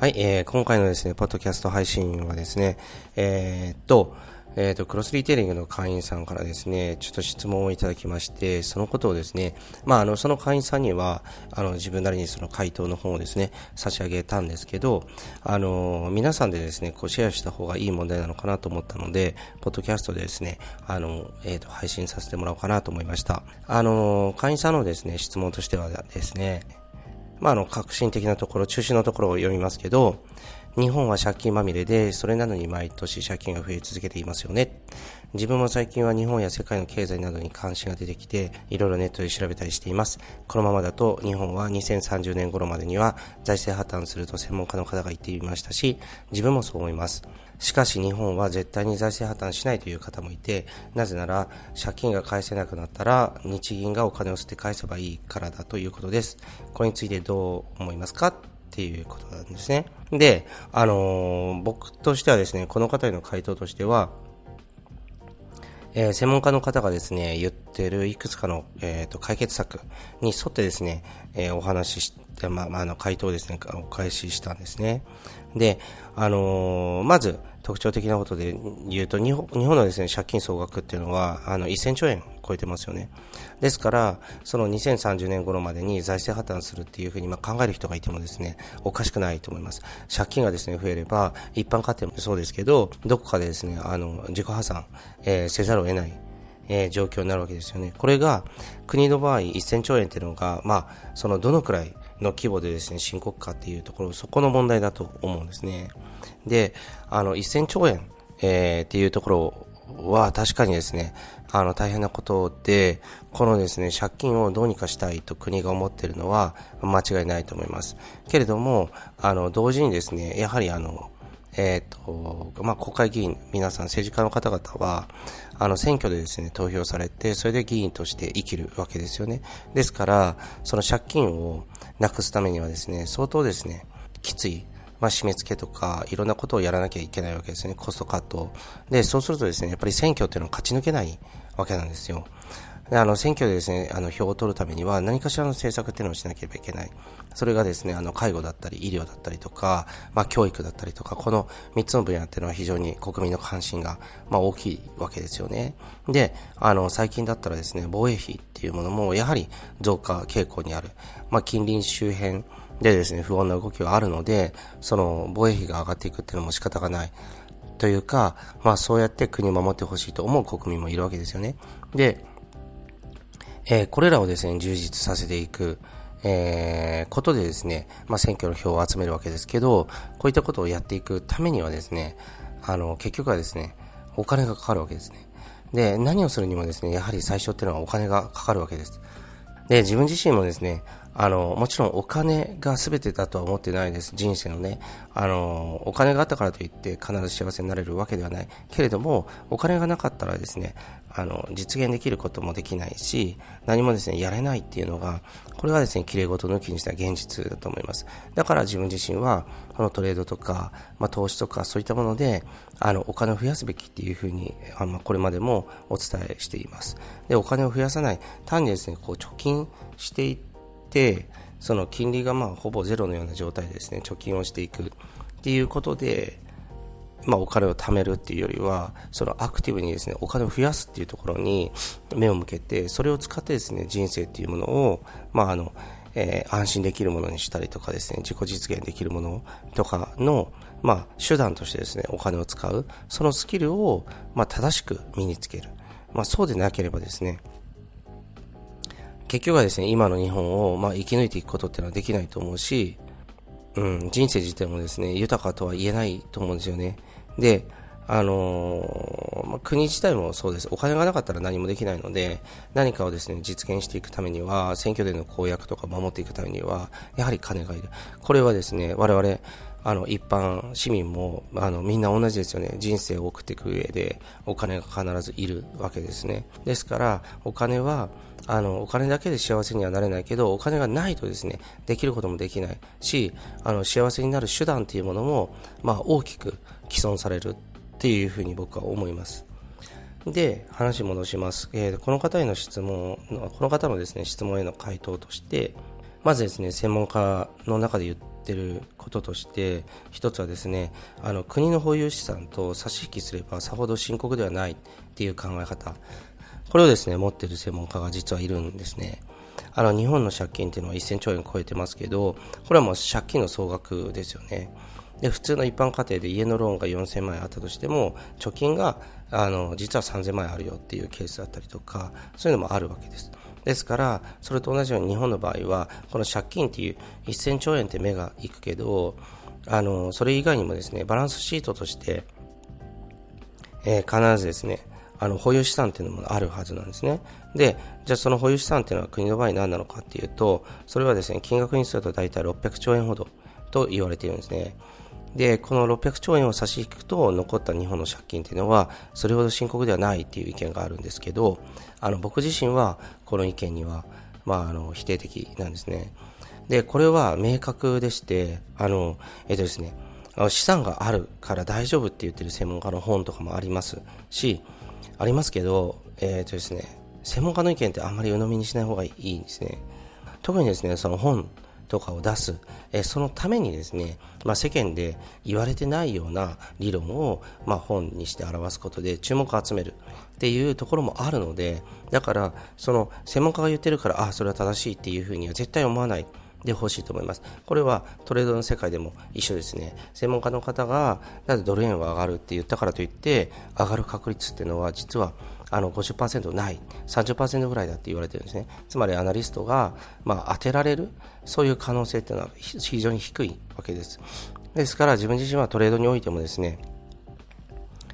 はい、えー、今回のですね、ポッドキャスト配信はですね、えー、っと、えっ、と、クロスリテイリングの会員さんからですね、ちょっと質問をいただきまして、そのことをですね、まあ、あの、その会員さんには、あの、自分なりにその回答の方をですね、差し上げたんですけど、あの、皆さんでですね、こう、シェアした方がいい問題なのかなと思ったので、ポッドキャストでですね、あの、えっ、と、配信させてもらおうかなと思いました。あの、会員さんのですね、質問としてはですね、まあ、あの、革新的なところ、中心のところを読みますけど、日本は借金まみれで、それなのに毎年借金が増え続けていますよね。自分も最近は日本や世界の経済などに関心が出てきて、いろいろネットで調べたりしています。このままだと日本は2030年頃までには財政破綻すると専門家の方が言っていましたし、自分もそう思います。しかし日本は絶対に財政破綻しないという方もいて、なぜなら借金が返せなくなったら日銀がお金を捨て返せばいいからだということです。これについてどう思いますか？っていうことなんですね。で、あのー、僕としてはですね、この方への回答としては、えー、専門家の方がですね、言ってるいくつかの、えーと、解決策に沿ってですね、えー、お話しして、まあ、まあ、の、回答ですね、お返ししたんですね。で、あのー、まず、特徴的なことで言うと、日本日本のですね、借金総額っていうのは、あの、1000兆円超えてますよね。ですから、その2030年頃までに財政破綻するっていうふうにまあ考える人がいてもですね、おかしくないと思います。借金がですね、増えれば、一般家庭もそうですけど、どこかでですね、あの、自己破産、えー、せざるを得ない。えー、状況になるわけですよね。これが国の場合1000兆円っていうのが、まあ、そのどのくらいの規模でですね、深刻かっていうところ、そこの問題だと思うんですね。で、あの、1000兆円、えー、っていうところは確かにですね、あの大変なことで、このですね、借金をどうにかしたいと国が思っているのは間違いないと思います。けれども、あの、同時にですね、やはりあの、えっ、ー、と、まあ、国会議員、皆さん政治家の方々は、あの、選挙でですね、投票されて、それで議員として生きるわけですよね。ですから、その借金をなくすためにはですね、相当ですね、きつい、まあ、締め付けとか、いろんなことをやらなきゃいけないわけですね。コストカット。で、そうするとですね、やっぱり選挙っていうのは勝ち抜けないわけなんですよ。あの選挙でですねあの票を取るためには何かしらの政策っていうのをしなければいけない。それがですねあの介護だったり医療だったりとか、まあ、教育だったりとかこの3つの分野っていうのは非常に国民の関心が、まあ、大きいわけですよね。であの最近だったらですね防衛費っていうものもやはり増加傾向にある。まあ、近隣周辺でですね、不穏な動きはあるので、その防衛費が上がっていくっていうのも仕方がない。というか、まあそうやって国を守ってほしいと思う国民もいるわけですよね。で、えー、これらをですね、充実させていく、えー、ことでですね、まあ選挙の票を集めるわけですけど、こういったことをやっていくためにはですね、あの、結局はですね、お金がかかるわけですね。で、何をするにもですね、やはり最初っていうのはお金がかかるわけです。で、自分自身もですね、あの、もちろんお金が全てだとは思ってないです。人生のね。あの、お金があったからといって必ず幸せになれるわけではない。けれども、お金がなかったらですね、あの、実現できることもできないし、何もですね、やれないっていうのが、これがですね、綺麗事抜きにした現実だと思います。だから自分自身は、このトレードとか、まあ、投資とかそういったもので、あの、お金を増やすべきっていうふうに、あの、これまでもお伝えしています。で、お金を増やさない、単にですね、こう、貯金していって、その金利がまあほぼゼロのような状態ですね、貯金をしていくっていうことで、まあ、お金を貯めるっていうよりは、そのアクティブにですね、お金を増やすっていうところに目を向けて、それを使ってですね、人生っていうものを、まあ、あの、えー、安心できるものにしたりとかですね、自己実現できるものとかの、まあ、手段としてですね、お金を使う、そのスキルを、まあ、正しく身につける。まあ、そうでなければですね、結局はですね、今の日本を、まあ、生き抜いていくことっていうのはできないと思うし、うん、人生自体もですね、豊かとは言えないと思うんですよね。で、あのー、まあ、国自体もそうです。お金がなかったら何もできないので、何かをですね、実現していくためには、選挙での公約とか守っていくためには、やはり金がいる。これはですね、我々、あの、一般市民も、あの、みんな同じですよね。人生を送っていく上で、お金が必ずいるわけですね。ですから、お金は、あの、お金だけで幸せにはなれないけど、お金がないとですね、できることもできないし、あの、幸せになる手段っていうものも、まあ、大きく既存されるっていうふうに僕は思います。で、話戻します。えー、この方への質問、この方のですね、質問への回答として、まずですね、専門家の中で言ってることとして、一つはですね、あの、国の保有資産と差し引きすればさほど深刻ではないっていう考え方。これをですね、持ってる専門家が実はいるんですね。あの、日本の借金っていうのは1000兆円超えてますけど、これはもう借金の総額ですよね。で、普通の一般家庭で家のローンが4000万円あったとしても、貯金が、あの、実は3000万円あるよっていうケースだったりとか、そういうのもあるわけです。ですから、それと同じように日本の場合は、この借金っていう1000兆円って目がいくけど、あの、それ以外にもですね、バランスシートとして、えー、必ずですね、あの、保有資産っていうのもあるはずなんですね。で、じゃあその保有資産っていうのは国の場合何なのかっていうと、それはですね、金額にすると大体600兆円ほどと言われているんですね。で、この600兆円を差し引くと残った日本の借金っていうのはそれほど深刻ではないっていう意見があるんですけど、あの僕自身はこの意見には、まあ、あの否定的なんですね。で、これは明確でして、あの、えっとですね、資産があるから大丈夫って言ってる専門家の本とかもありますし、ありますけど、えっとですね、専門家の意見ってあんまり鵜呑みにしない方がいいんですね。特にですね、その本とかを出す、えそのためにですね、まあ、世間で言われてないような理論を、まあ、本にして表すことで注目を集めるっていうところもあるので、だから、その専門家が言ってるから、あ、それは正しいっていうふうには絶対思わない。でほしいと思います。これはトレードの世界でも一緒ですね。専門家の方が、なぜドル円は上がるって言ったからといって、上がる確率っていうのは実はあの50%ない、30%ぐらいだって言われてるんですね。つまりアナリストが、まあ、当てられる、そういう可能性っていうのは非常に低いわけです。ですから自分自身はトレードにおいてもですね、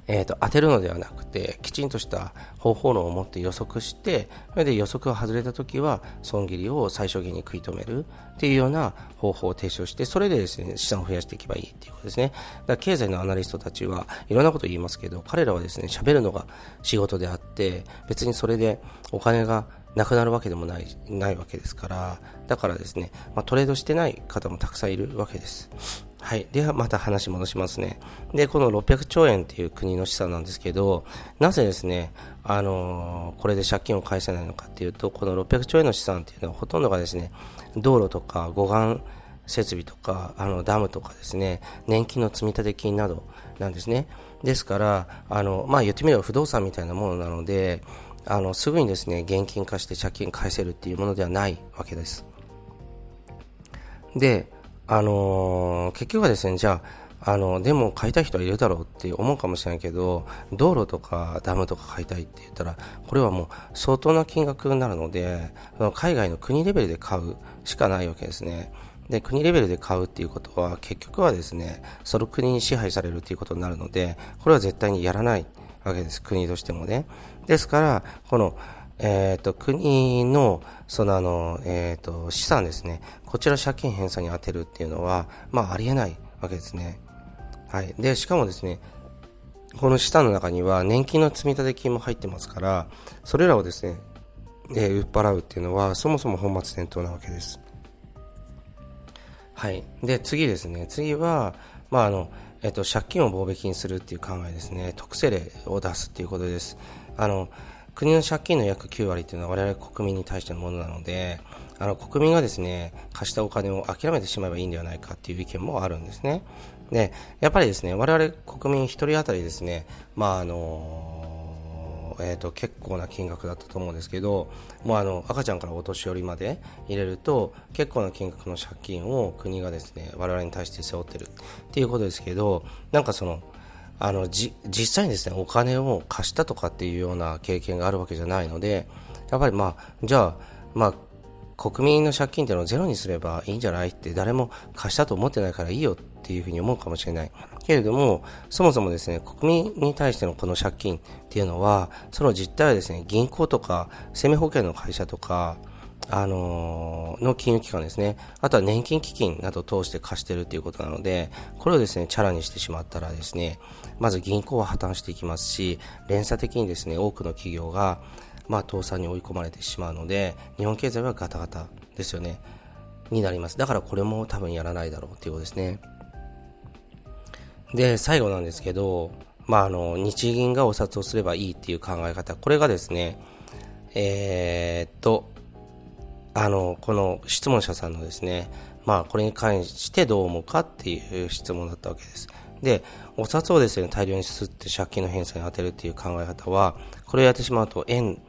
えーと、当てるのではなくてきちんとした方法論を持って予測してそれで予測が外れた時は損切りを最小限に食い止めるっていうような方法を提唱してそれでですね資産を増やしていけばいいっていうことですね。だ経済のアナリストたちはいろんなことを言いますけど彼らはですね喋るのが仕事であって別にそれでお金がなくなるわけでもないないわけですからだからですね、まあ、トレードしてない方もたくさんいるわけです。はい。では、また話戻しますね。で、この600兆円っていう国の資産なんですけど、なぜですね、あのー、これで借金を返せないのかっていうと、この600兆円の資産っていうのはほとんどがですね、道路とか護岸設備とか、あの、ダムとかですね、年金の積立金などなんですね。ですから、あの、まあ、言ってみれば不動産みたいなものなので、あの、すぐにですね、現金化して借金返せるっていうものではないわけです。で、あのー、結局はですね、じゃあ、あの、でも買いたい人はいるだろうって思うかもしれないけど、道路とかダムとか買いたいって言ったら、これはもう相当な金額になるので、海外の国レベルで買うしかないわけですね。で、国レベルで買うっていうことは、結局はですね、その国に支配されるっていうことになるので、これは絶対にやらないわけです、国としてもね。ですから、この、えっ、ー、と、国の、そのあの、えっ、ー、と、資産ですね。こちら借金返済に充てるっていうのは、まあ、ありえないわけですね。はい。で、しかもですね、この資産の中には年金の積立金も入ってますから、それらをですね、えー、売っ払うっていうのは、そもそも本末転倒なわけです。はい。で、次ですね。次は、まあ、あの、えっ、と、借金を棒引きにするっていう考えですね。特性例を出すっていうことです。あの、国の借金の約9割というのは我々国民に対してのものなので、あの国民がですね、貸したお金を諦めてしまえばいいんではないかっていう意見もあるんですね。で、やっぱりですね、我々国民1人当たりですね、まああの、えっ、ー、と、結構な金額だったと思うんですけど、もうあの、赤ちゃんからお年寄りまで入れると、結構な金額の借金を国がですね、我々に対して背負ってるっていうことですけど、なんかその、あのじ実際にですねお金を貸したとかっていうような経験があるわけじゃないのでやっぱりまあじゃあまあ国民の借金っていうのをゼロにすればいいんじゃないって誰も貸したと思ってないからいいよっていうふうに思うかもしれない。けれども、そもそもですね、国民に対してのこの借金っていうのは、その実態はですね、銀行とか、生命保険の会社とか、あのー、の金融機関ですね。あとは年金基金などを通して貸しているということなので、これをですね、チャラにしてしまったらですね、まず銀行は破綻していきますし、連鎖的にですね、多くの企業が、まあ、倒産に追い込まれてしまうので、日本経済はガタガタですよね。になります。だからこれも多分やらないだろうということですね。で、最後なんですけど、まあ、あの、日銀がお札をすればいいっていう考え方、これがですね、えー、っと、あの、この質問者さんのですね、まあ、これに関してどう思うかっていう質問だったわけです。で、お札をですね、大量にすって借金の返済に充てるっていう考え方は、これをやってしまうと円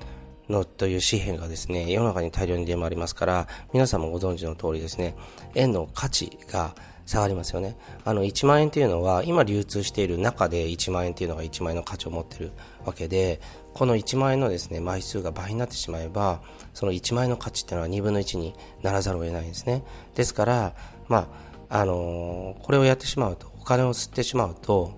のという紙幣がですね、世の中に大量に出回りますから、皆さんもご存知の通りですね、円の価値が下がりますよね。あの、1万円っていうのは、今流通している中で1万円っていうのが1万円の価値を持っているわけで、この1万円のですね、枚数が倍になってしまえば、その1万円の価値っていうのは2分の1にならざるを得ないんですね。ですから、まあ、あのー、これをやってしまうと、お金を吸ってしまうと、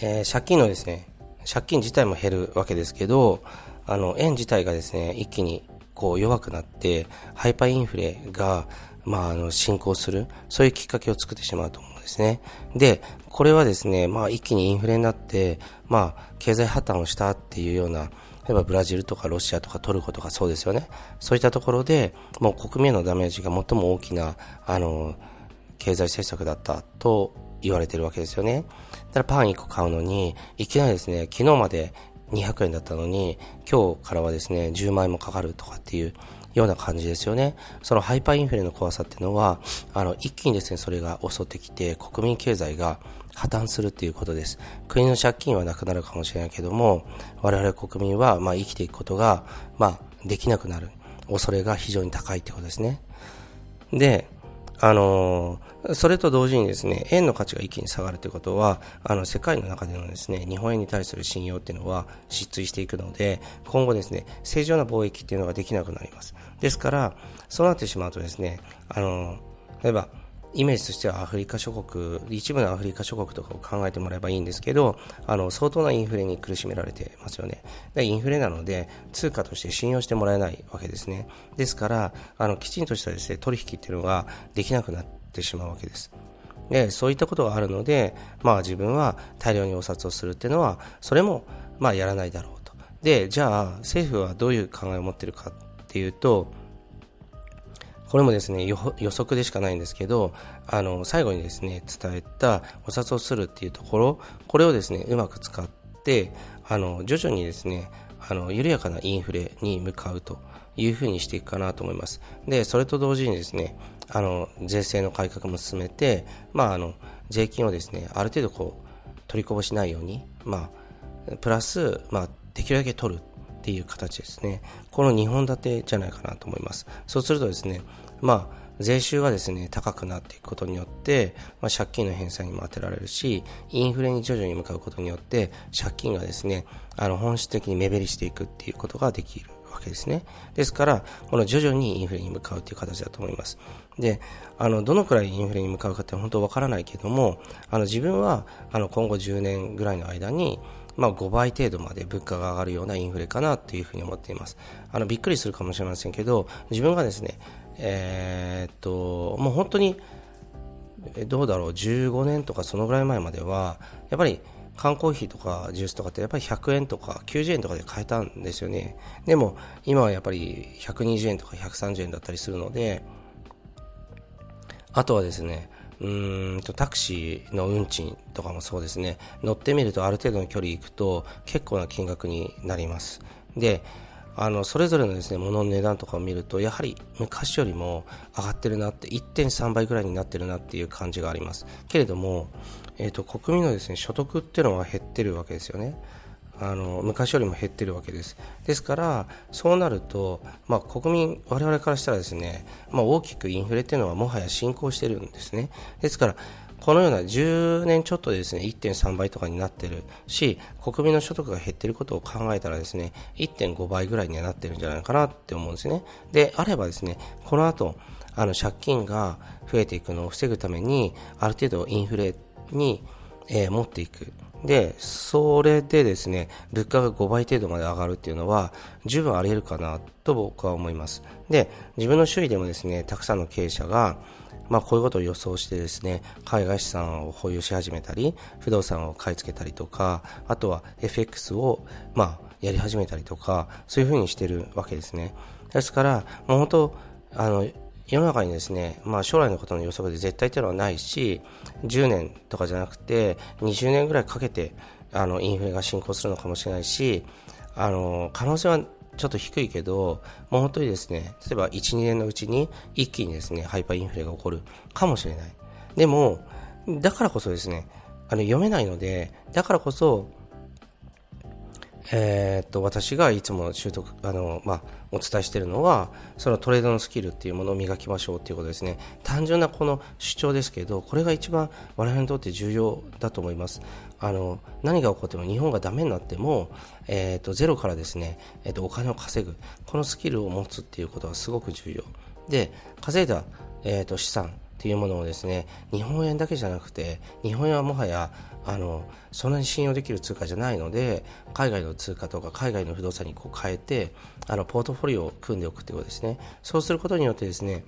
えー、借金のですね、借金自体も減るわけですけど、あの、円自体がですね、一気にこう弱くなって、ハイパーインフレが、まあ、あの、進行する、そういうきっかけを作ってしまうと思うんですね。で、これはですね、まあ、一気にインフレになって、まあ、経済破綻をしたっていうような、例えばブラジルとかロシアとかトルコとかそうですよね。そういったところで、もう国民へのダメージが最も大きな、あの、経済政策だったと言われてるわけですよね。だからパン1個買うのに、いきなりですね、昨日まで200円だったのに、今日からはですね、10万円もかかるとかっていうような感じですよね。そのハイパーインフレの怖さっていうのは、あの、一気にですね、それが襲ってきて、国民経済が破綻するっていうことです。国の借金はなくなるかもしれないけども、我々国民は、まあ、生きていくことが、まあ、できなくなる恐れが非常に高いってことですね。で、あの、それと同時にですね、円の価値が一気に下がるということは、あの、世界の中でのですね、日本円に対する信用っていうのは失墜していくので、今後ですね、正常な貿易っていうのができなくなります。ですから、そうなってしまうとですね、あの、例えば、イメージとしてはアフリカ諸国、一部のアフリカ諸国とかを考えてもらえばいいんですけど、あの、相当なインフレに苦しめられてますよね。で、インフレなので、通貨として信用してもらえないわけですね。ですから、あの、きちんとしたですね、取引っていうのができなくなってしまうわけです。で、そういったことがあるので、まあ自分は大量にお札をするっていうのは、それも、まあやらないだろうと。で、じゃあ、政府はどういう考えを持っているかっていうと、これもですね予測でしかないんですけどあの最後にですね伝えたお札をするっていうところこれをですねうまく使ってあの徐々にですねあの緩やかなインフレに向かうというふうにしていくかなと思います。でそれと同時にですねあの税制の改革も進めて、まあ、あの税金をですねある程度こう取りこぼしないように、まあ、プラス、まあ、できるだけ取るっていう形ですね。この2本立てじゃないかなと思います。そうするとですね、まあ、税収がですね、高くなっていくことによって、まあ、借金の返済にも当てられるし、インフレに徐々に向かうことによって、借金がですね、あの、本質的に目減りしていくっていうことができるわけですね。ですから、この徐々にインフレに向かうという形だと思います。で、あの、どのくらいインフレに向かうかって本当わからないけども、あの、自分は、あの、今後10年ぐらいの間に、まあ、5倍程度まで物価が上がるようなインフレかなというふうに思っています。あの、びっくりするかもしれませんけど、自分がですね、えー、っと、もう本当に、どうだろう、15年とかそのぐらい前までは、やっぱり缶コーヒーとかジュースとかってやっぱり100円とか90円とかで買えたんですよね。でも今はやっぱり120円とか130円だったりするので、あとはですね、うんとタクシーの運賃とかもそうですね。乗ってみるとある程度の距離行くと結構な金額になります。であのそれぞれのですね物の値段とかを見るとやはり昔よりも上がってるなって1.3倍ぐらいになってるなっていう感じがあります。けれども、えーと、国民のですね所得っていうのは減ってるわけですよね。あの昔よりも減ってるわけです。ですから、そうなると、まあ、国民、我々からしたらですね、まあ、大きくインフレっていうのはもはや進行してるんですね。ですから、このような10年ちょっとでですね、1.3倍とかになってるし、国民の所得が減ってることを考えたらですね、1.5倍ぐらいにはなってるんじゃないかなって思うんですね。で、あればですね、この後、あの借金が増えていくのを防ぐためにある程度インフレに、えー、持っていくで、それでですね、物価が5倍程度まで上がるっていうのは、十分あり得るかなと僕は思います。で、自分の周囲でもですね、たくさんの経営者が、まあ、こういうことを予想してですね、海外資産を保有し始めたり、不動産を買い付けたりとか、あとは FX を、まあ、やり始めたりとか、そういうふうにしてるわけですね。ですから、もう本当、あの、世の中にですね、まあ、将来のことの予測で絶対というのはないし、10年とかじゃなくて、20年ぐらいかけて、あの、インフレが進行するのかもしれないし、あの、可能性はちょっと低いけど、もう本当にですね、例えば1、2年のうちに一気にですね、ハイパーインフレが起こるかもしれない。でも、だからこそですね、あの、読めないので、だからこそ、えー、っと、私がいつも習得、あの、まあ、お伝えしているのは、そのトレードのスキルっていうものを磨きましょうっていうことですね。単純なこの主張ですけど、これが一番我々にとって重要だと思います。あの、何が起こっても日本がダメになっても、えー、っと、ゼロからですね、えー、っと、お金を稼ぐ。このスキルを持つっていうことはすごく重要。で、稼いだ、えっと、資産、っていうものをですね日本円だけじゃなくて日本円はもはやあのそんなに信用できる通貨じゃないので海外の通貨とか海外の不動産にこう変えてあのポートフォリオを組んでおくということですね。そうすることによってですね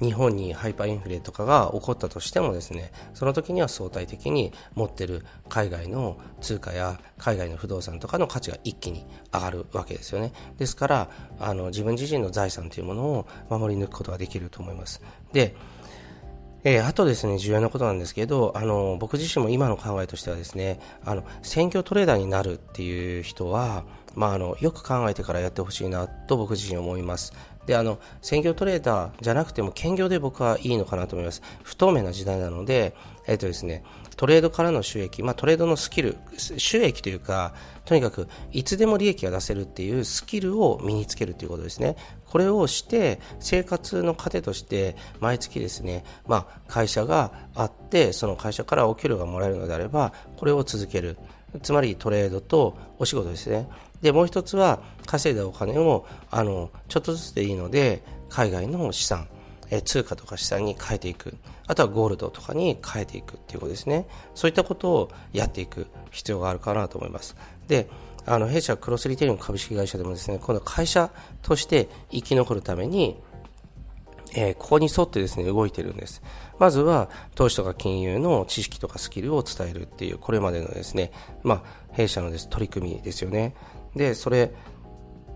日本にハイパーインフレとかが起こったとしてもですねその時には相対的に持ってる海外の通貨や海外の不動産とかの価値が一気に上がるわけですよねですからあの自分自身の財産というものを守り抜くことができると思いますでえー、あとですね、重要なことなんですけど、あの、僕自身も今の考えとしてはですね、あの、選挙トレーダーになるっていう人は、まあ、あの、よく考えてからやってほしいなと僕自身思います。で、あの、専業トレーダーじゃなくても兼業で僕はいいのかなと思います。不透明な時代なので、えっ、とですね、トレードからの収益、まあ、トレードのスキル、収益というか、とにかく、いつでも利益が出せるっていうスキルを身につけるということですね。これをして、生活の糧として、毎月ですね、まあ、会社があって、その会社からお給料がもらえるのであれば、これを続ける。つまりトレードとお仕事ですね。で、もう一つは稼いだお金を、あの、ちょっとずつでいいので、海外の資産、え通貨とか資産に変えていく。あとはゴールドとかに変えていくっていうことですね。そういったことをやっていく必要があるかなと思います。で、あの、弊社クロスリテイリング株式会社でもですね、この会社として生き残るために、えー、ここに沿ってですね、動いてるんです。まずは、投資とか金融の知識とかスキルを伝えるっていう、これまでのですね、まあ、弊社のです取り組みですよね。で、それ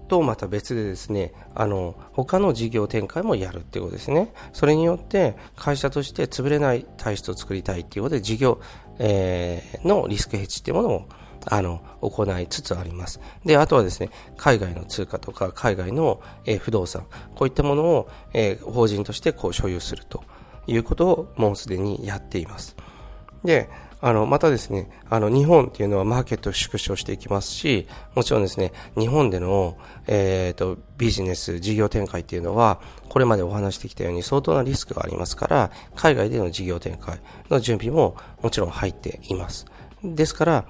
とまた別でですね、あの、他の事業展開もやるっていうことですね。それによって会社として潰れない体質を作りたいっていうことで事業、えー、のリスクヘッジっていうものをあの、行いつつあります。で、あとはですね、海外の通貨とか海外の、えー、不動産、こういったものを、えー、法人としてこう所有するということをもうすでにやっています。で、あの、またですね、あの、日本っていうのはマーケットを縮小していきますし、もちろんですね、日本での、えっ、ー、と、ビジネス、事業展開っていうのは、これまでお話してきたように相当なリスクがありますから、海外での事業展開の準備ももちろん入っています。ですから、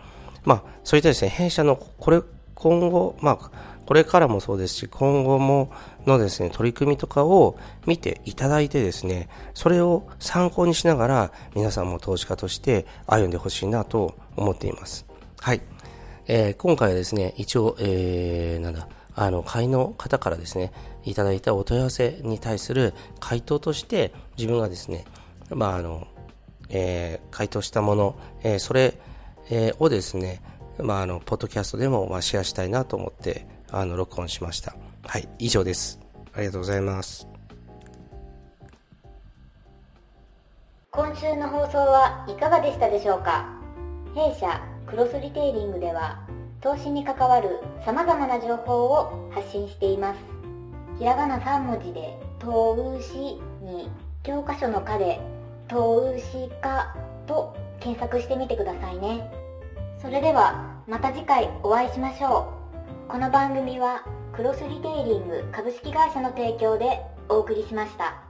まあ、そういったですね、弊社のこれ、今後、まあ、これからもそうですし、今後ものですね、取り組みとかを見ていただいてですね、それを参考にしながら皆さんも投資家として歩んでほしいなと思っています。はい。えー、今回はですね、一応、えー、なんだ、あの、会の方からですね、いただいたお問い合わせに対する回答として自分がですね、まあ、あの、えー、回答したもの、えー、それ、えー、をですね、まあ、あの、ポッドキャストでも、まあ、シェアしたいなと思って、あの、録音しました。はい、以上です。ありがとうございます。今週の放送はいかがでしたでしょうか？弊社クロスリテイリングでは投資に関わる様々な情報を発信しています。ひらがな3文字で投資に教科書の課で投資家と検索してみてくださいね。それではまた次回お会いしましょう。この番組はクロスリテイリング株式会社の提供でお送りしました。